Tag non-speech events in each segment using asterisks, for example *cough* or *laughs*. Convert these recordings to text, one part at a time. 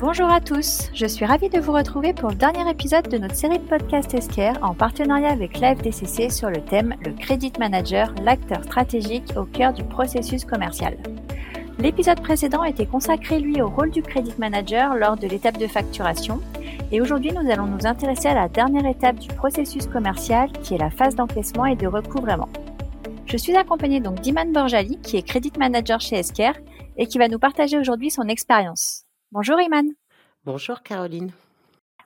Bonjour à tous, je suis ravie de vous retrouver pour le dernier épisode de notre série de podcasts Esquire en partenariat avec l'AFDCC sur le thème Le Credit Manager, l'acteur stratégique au cœur du processus commercial. L'épisode précédent était consacré lui au rôle du Credit Manager lors de l'étape de facturation et aujourd'hui nous allons nous intéresser à la dernière étape du processus commercial qui est la phase d'encaissement et de recouvrement. Je suis accompagnée donc d'Iman Borjali qui est Credit Manager chez Esquire et qui va nous partager aujourd'hui son expérience. Bonjour Iman. Bonjour Caroline.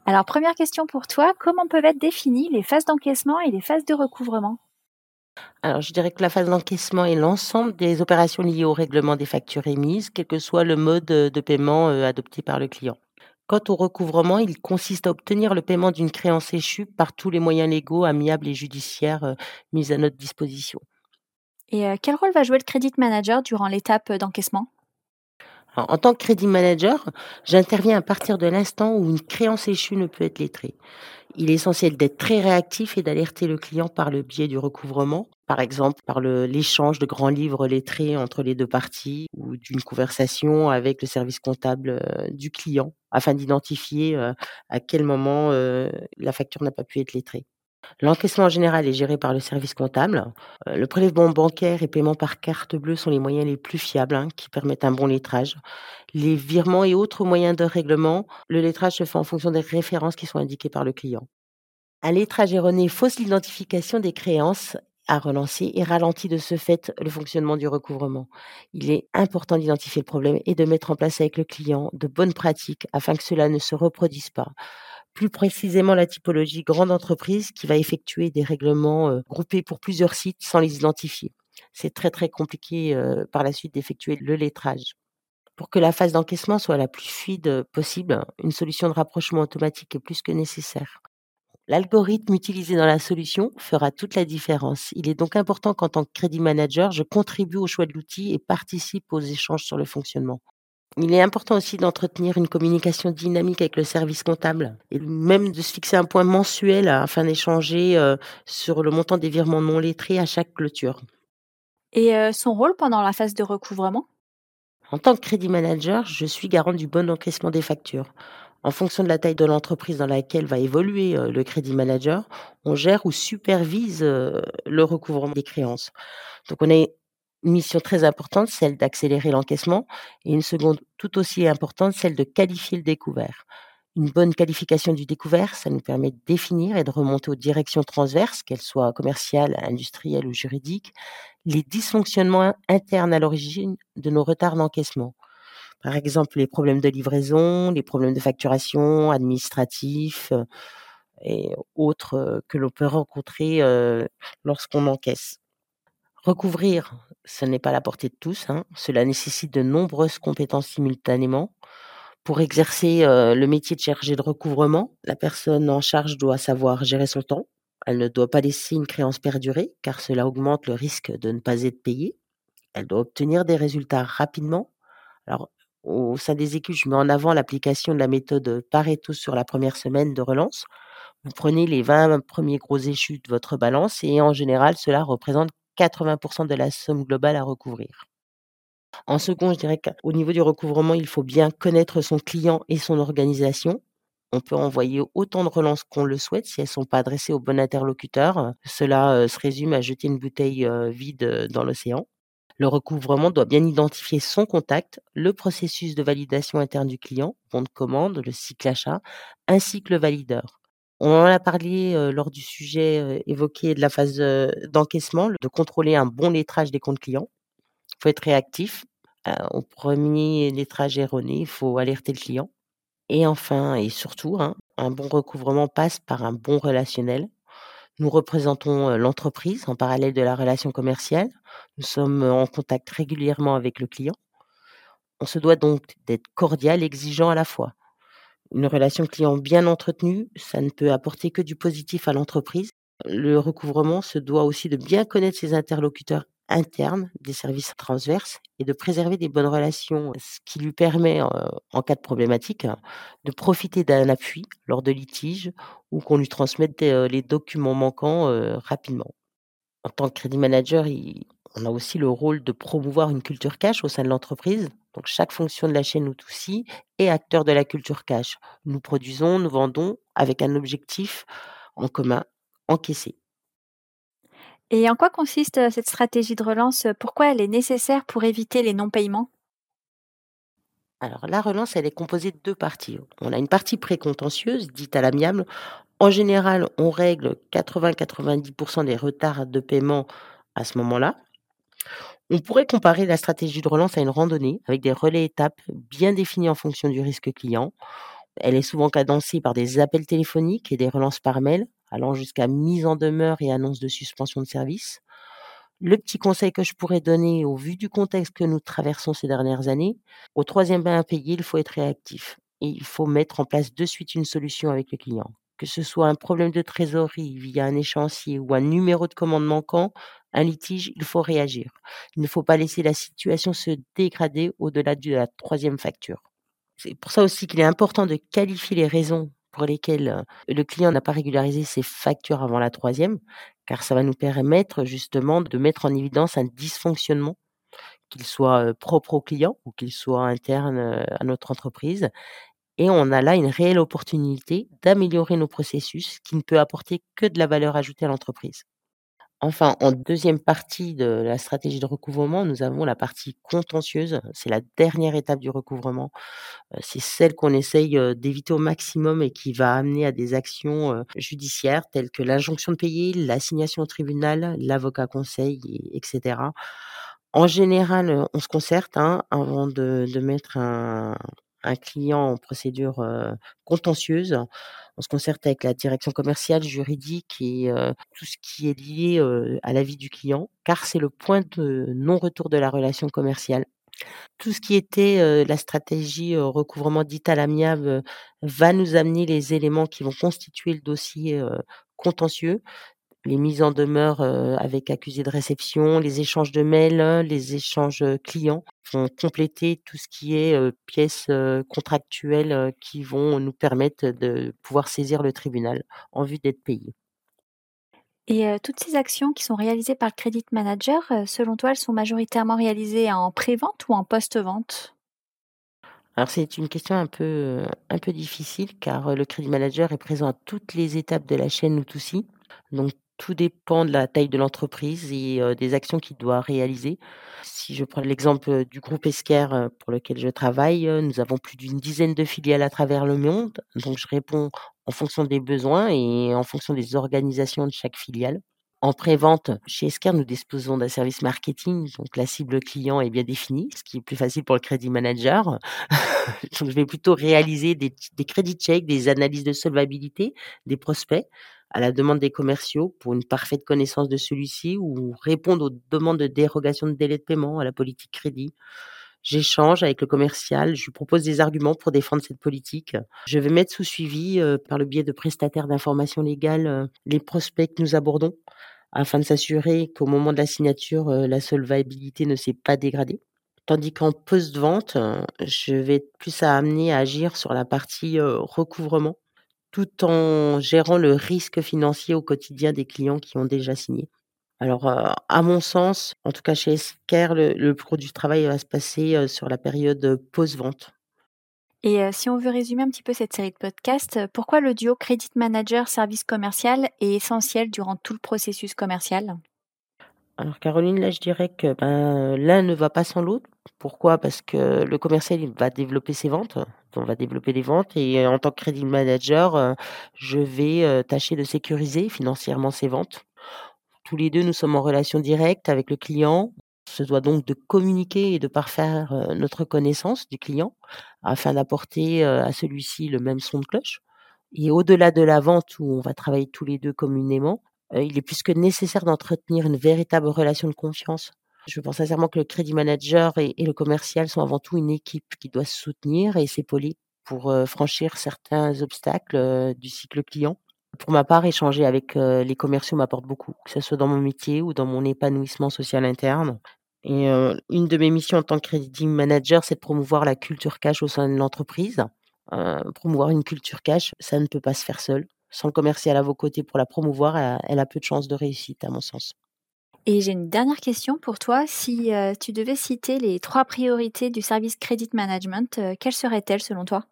Alors première question pour toi, comment peuvent être définies les phases d'encaissement et les phases de recouvrement? Alors, je dirais que la phase d'encaissement est l'ensemble des opérations liées au règlement des factures émises, quel que soit le mode de paiement euh, adopté par le client. Quant au recouvrement, il consiste à obtenir le paiement d'une créance échue par tous les moyens légaux, amiables et judiciaires euh, mis à notre disposition. Et euh, quel rôle va jouer le credit manager durant l'étape d'encaissement? En tant que crédit manager, j'interviens à partir de l'instant où une créance échue ne peut être lettrée. Il est essentiel d'être très réactif et d'alerter le client par le biais du recouvrement, par exemple par l'échange de grands livres lettrés entre les deux parties ou d'une conversation avec le service comptable euh, du client afin d'identifier euh, à quel moment euh, la facture n'a pas pu être lettrée. L'encaissement en général est géré par le service comptable. Euh, le prélèvement bancaire et paiement par carte bleue sont les moyens les plus fiables hein, qui permettent un bon lettrage. Les virements et autres moyens de règlement, le lettrage se fait en fonction des références qui sont indiquées par le client. Un lettrage erroné fausse l'identification des créances à relancer et ralentit de ce fait le fonctionnement du recouvrement. Il est important d'identifier le problème et de mettre en place avec le client de bonnes pratiques afin que cela ne se reproduise pas plus précisément la typologie grande entreprise qui va effectuer des règlements euh, groupés pour plusieurs sites sans les identifier. C'est très très compliqué euh, par la suite d'effectuer le lettrage. Pour que la phase d'encaissement soit la plus fluide possible, une solution de rapprochement automatique est plus que nécessaire. L'algorithme utilisé dans la solution fera toute la différence. Il est donc important qu'en tant que crédit manager, je contribue au choix de l'outil et participe aux échanges sur le fonctionnement. Il est important aussi d'entretenir une communication dynamique avec le service comptable et même de se fixer un point mensuel afin d'échanger euh, sur le montant des virements non lettrés à chaque clôture. Et euh, son rôle pendant la phase de recouvrement? En tant que crédit manager, je suis garant du bon encaissement des factures. En fonction de la taille de l'entreprise dans laquelle va évoluer euh, le crédit manager, on gère ou supervise le recouvrement des créances. Donc on est une mission très importante, celle d'accélérer l'encaissement, et une seconde tout aussi importante, celle de qualifier le découvert. Une bonne qualification du découvert, ça nous permet de définir et de remonter aux directions transverses, qu'elles soient commerciales, industrielles ou juridiques, les dysfonctionnements internes à l'origine de nos retards d'encaissement. Par exemple, les problèmes de livraison, les problèmes de facturation, administratifs euh, et autres euh, que l'on peut rencontrer euh, lorsqu'on encaisse. Recouvrir, ce n'est pas la portée de tous. Hein. Cela nécessite de nombreuses compétences simultanément. Pour exercer le métier de chargé de recouvrement, la personne en charge doit savoir gérer son temps. Elle ne doit pas laisser une créance perdurer, car cela augmente le risque de ne pas être payée. Elle doit obtenir des résultats rapidement. Alors, au sein des équipes, je mets en avant l'application de la méthode Pareto sur la première semaine de relance. Vous prenez les 20 premiers gros échus de votre balance et en général, cela représente 80% de la somme globale à recouvrir. En second, je dirais qu'au niveau du recouvrement, il faut bien connaître son client et son organisation. On peut envoyer autant de relances qu'on le souhaite si elles ne sont pas adressées au bon interlocuteur. Cela euh, se résume à jeter une bouteille euh, vide euh, dans l'océan. Le recouvrement doit bien identifier son contact, le processus de validation interne du client, bon de commande, le cycle achat, ainsi que le valideur. On en a parlé lors du sujet évoqué de la phase d'encaissement, de contrôler un bon lettrage des comptes clients. Il faut être réactif. au premier lettrage erroné, il faut alerter le client. Et enfin, et surtout, hein, un bon recouvrement passe par un bon relationnel. Nous représentons l'entreprise en parallèle de la relation commerciale. Nous sommes en contact régulièrement avec le client. On se doit donc d'être cordial, exigeant à la fois. Une relation client bien entretenue, ça ne peut apporter que du positif à l'entreprise. Le recouvrement se doit aussi de bien connaître ses interlocuteurs internes des services transverses et de préserver des bonnes relations, ce qui lui permet, en cas de problématique, de profiter d'un appui lors de litiges ou qu'on lui transmette les documents manquants rapidement. En tant que crédit manager, on a aussi le rôle de promouvoir une culture cash au sein de l'entreprise Donc chaque fonction de la chaîne O2C est acteur de la culture cash. Nous produisons, nous vendons avec un objectif en commun, encaisser. Et en quoi consiste euh, cette stratégie de relance? Pourquoi elle est nécessaire pour éviter les non-paiements? Alors la relance, elle est composée de deux parties. On a une partie précontentieuse, dite à l'amiable. En général, on règle 80-90% des retards de paiement à ce moment-là. On pourrait comparer la stratégie de relance à une randonnée avec des relais étapes bien définis en fonction du risque client. Elle est souvent cadencée par des appels téléphoniques et des relances par mail, allant jusqu'à mise en demeure et annonce de suspension de service. Le petit conseil que je pourrais donner au vu du contexte que nous traversons ces dernières années, au troisième bain à il faut être réactif et il faut mettre en place de suite une solution avec le client que ce soit un problème de trésorerie via un échéancier ou un numéro de commande manquant, un litige, il faut réagir. Il ne faut pas laisser la situation se dégrader au-delà de la troisième facture. C'est pour ça aussi qu'il est important de qualifier les raisons pour lesquelles euh, le client n'a pas régularisé ses factures avant la troisième, car ça va nous permettre justement de mettre en évidence un dysfonctionnement, qu'il soit euh, propre au client ou qu'il soit interne euh, à notre entreprise, et on a là une réelle opportunité d'améliorer nos processus qui ne peut apporter que de la valeur ajoutée à l'entreprise. Enfin, en deuxième partie de la stratégie de recouvrement, nous avons la partie contentieuse. C'est la dernière étape du recouvrement. Euh, c'est celle qu'on essaye d'éviter au maximum et qui va amener à des actions judiciaires telles que l'injonction de payer, l'assignation au tribunal, l'avocat conseil, etc. En général, on se concerte hein, avant de, de mettre un, un client en procédure contentieuse. On se concerte avec la direction commerciale, juridique et tout ce qui est lié à la vie du client, car c'est le point de non-retour de la relation commerciale. Tout ce qui était la stratégie recouvrement dite à l'amiable va nous amener les éléments qui vont constituer le dossier contentieux les mises en demeure avec accusé de réception, les échanges de mails, les échanges clients vont compléter tout ce qui est pièces contractuelles qui vont nous permettre de pouvoir saisir le tribunal en vue d'être payé. Et toutes ces actions qui sont réalisées par le credit manager, selon toi, elles sont majoritairement réalisées en pré-vente ou en post-vente? Alors c'est une question un peu, un peu difficile car le credit manager est présent à toutes les étapes de la chaîne Utusi. Donc tout dépend de la taille de l'entreprise et des actions qu'il doit réaliser. Si je prends l'exemple du groupe Esker pour lequel je travaille, nous avons plus d'une dizaine de filiales à travers le monde. Donc je réponds en fonction des besoins et en fonction des organisations de chaque filiale. En pré-vente, chez Esker, nous disposons d'un service marketing, donc la cible client est bien définie, ce qui est plus facile pour le crédit manager. *laughs* donc je vais plutôt réaliser des, des crédits checks, des analyses de solvabilité, des prospects à la demande des commerciaux pour une parfaite connaissance de celui-ci ou répondre aux demandes de dérogation de délai de paiement à la politique crédit. J'échange avec le commercial, je lui propose des arguments pour défendre cette politique. Je vais mettre sous suivi, euh, par le biais de prestataires d'information légale, euh, les prospects que nous abordons, afin de s'assurer qu'au moment de la signature, euh, la solvabilité ne s'est pas dégradée. Tandis qu'en post-vente, je vais plus à amener à agir sur la partie recouvrement tout en gérant le risque financier au quotidien des clients qui ont déjà signé. Alors, à mon sens, en tout cas chez Esker, le, le gros du travail va se passer sur la période post-vente. Et si on veut résumer un petit peu cette série de podcasts, pourquoi le duo Credit Manager Service Commercial est essentiel durant tout le processus commercial? Alors Caroline, là je dirais que ben, l'un ne va pas sans l'autre. Pourquoi? Parce que le commercial il va développer ses ventes, on va développer des ventes et en tant que crédit manager, je vais tâcher de sécuriser financièrement ses ventes. Tous les deux, nous sommes en relation directe avec le client. On se doit donc de communiquer et de parfaire notre connaissance du client afin d'apporter à celui-ci le même son de cloche. Et au-delà de la vente où on va travailler tous les deux communément, il est plus que nécessaire d'entretenir une véritable relation de confiance. Je pense sincèrement que le crédit manager et, le commercial sont avant tout une équipe qui doit se soutenir et s'épauler pour franchir certains obstacles du cycle client. Pour ma part, échanger avec les commerciaux m'apporte beaucoup, que ce soit dans mon métier ou dans mon épanouissement social interne. Et une de mes missions en tant que crédit manager, c'est de promouvoir la culture cash au sein de l'entreprise. promouvoir une culture cash, ça ne peut pas se faire seul sans le commercial à vos côtés pour la promouvoir, elle a, peu de chances de réussite, à mon sens. Et j'ai une dernière question pour toi. Si euh, tu devais citer les trois priorités du service credit management, euh, quelles seraient-elles selon toi?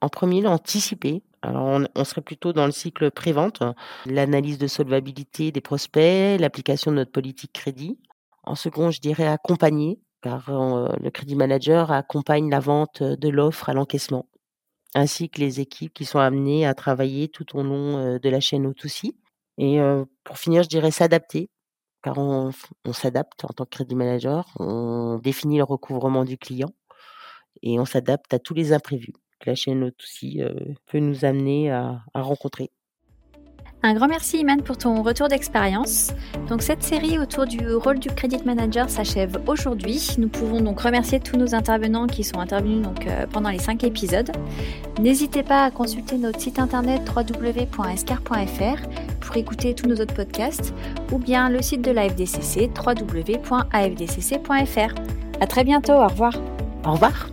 En premier, l'anticiper. Alors, on, serait plutôt dans le cycle prévente, l'analyse de solvabilité des prospects, l'application de notre politique crédit. En second, je dirais accompagner, car euh, le crédit manager accompagne la vente de l'offre à l'encaissement, ainsi que les équipes qui sont amenées à travailler tout au long de la chaîne O2C. Et pour finir, je dirais s'adapter, car on, s'adapte en tant que crédit manager, on définit le recouvrement du client et on s'adapte à tous les imprévus que la chaîne O2C euh, peut nous amener à, rencontrer. Un grand merci Iman pour ton retour d'expérience. Donc cette série autour du rôle du credit manager s'achève aujourd'hui. Nous pouvons donc remercier tous nos intervenants qui sont intervenus euh, pendant les cinq épisodes. N'hésitez pas à consulter notre site internet www.escar.fr pour écouter tous nos autres podcasts ou bien le site de la FDCC www.afdcc.fr. À très bientôt, au revoir. Au revoir.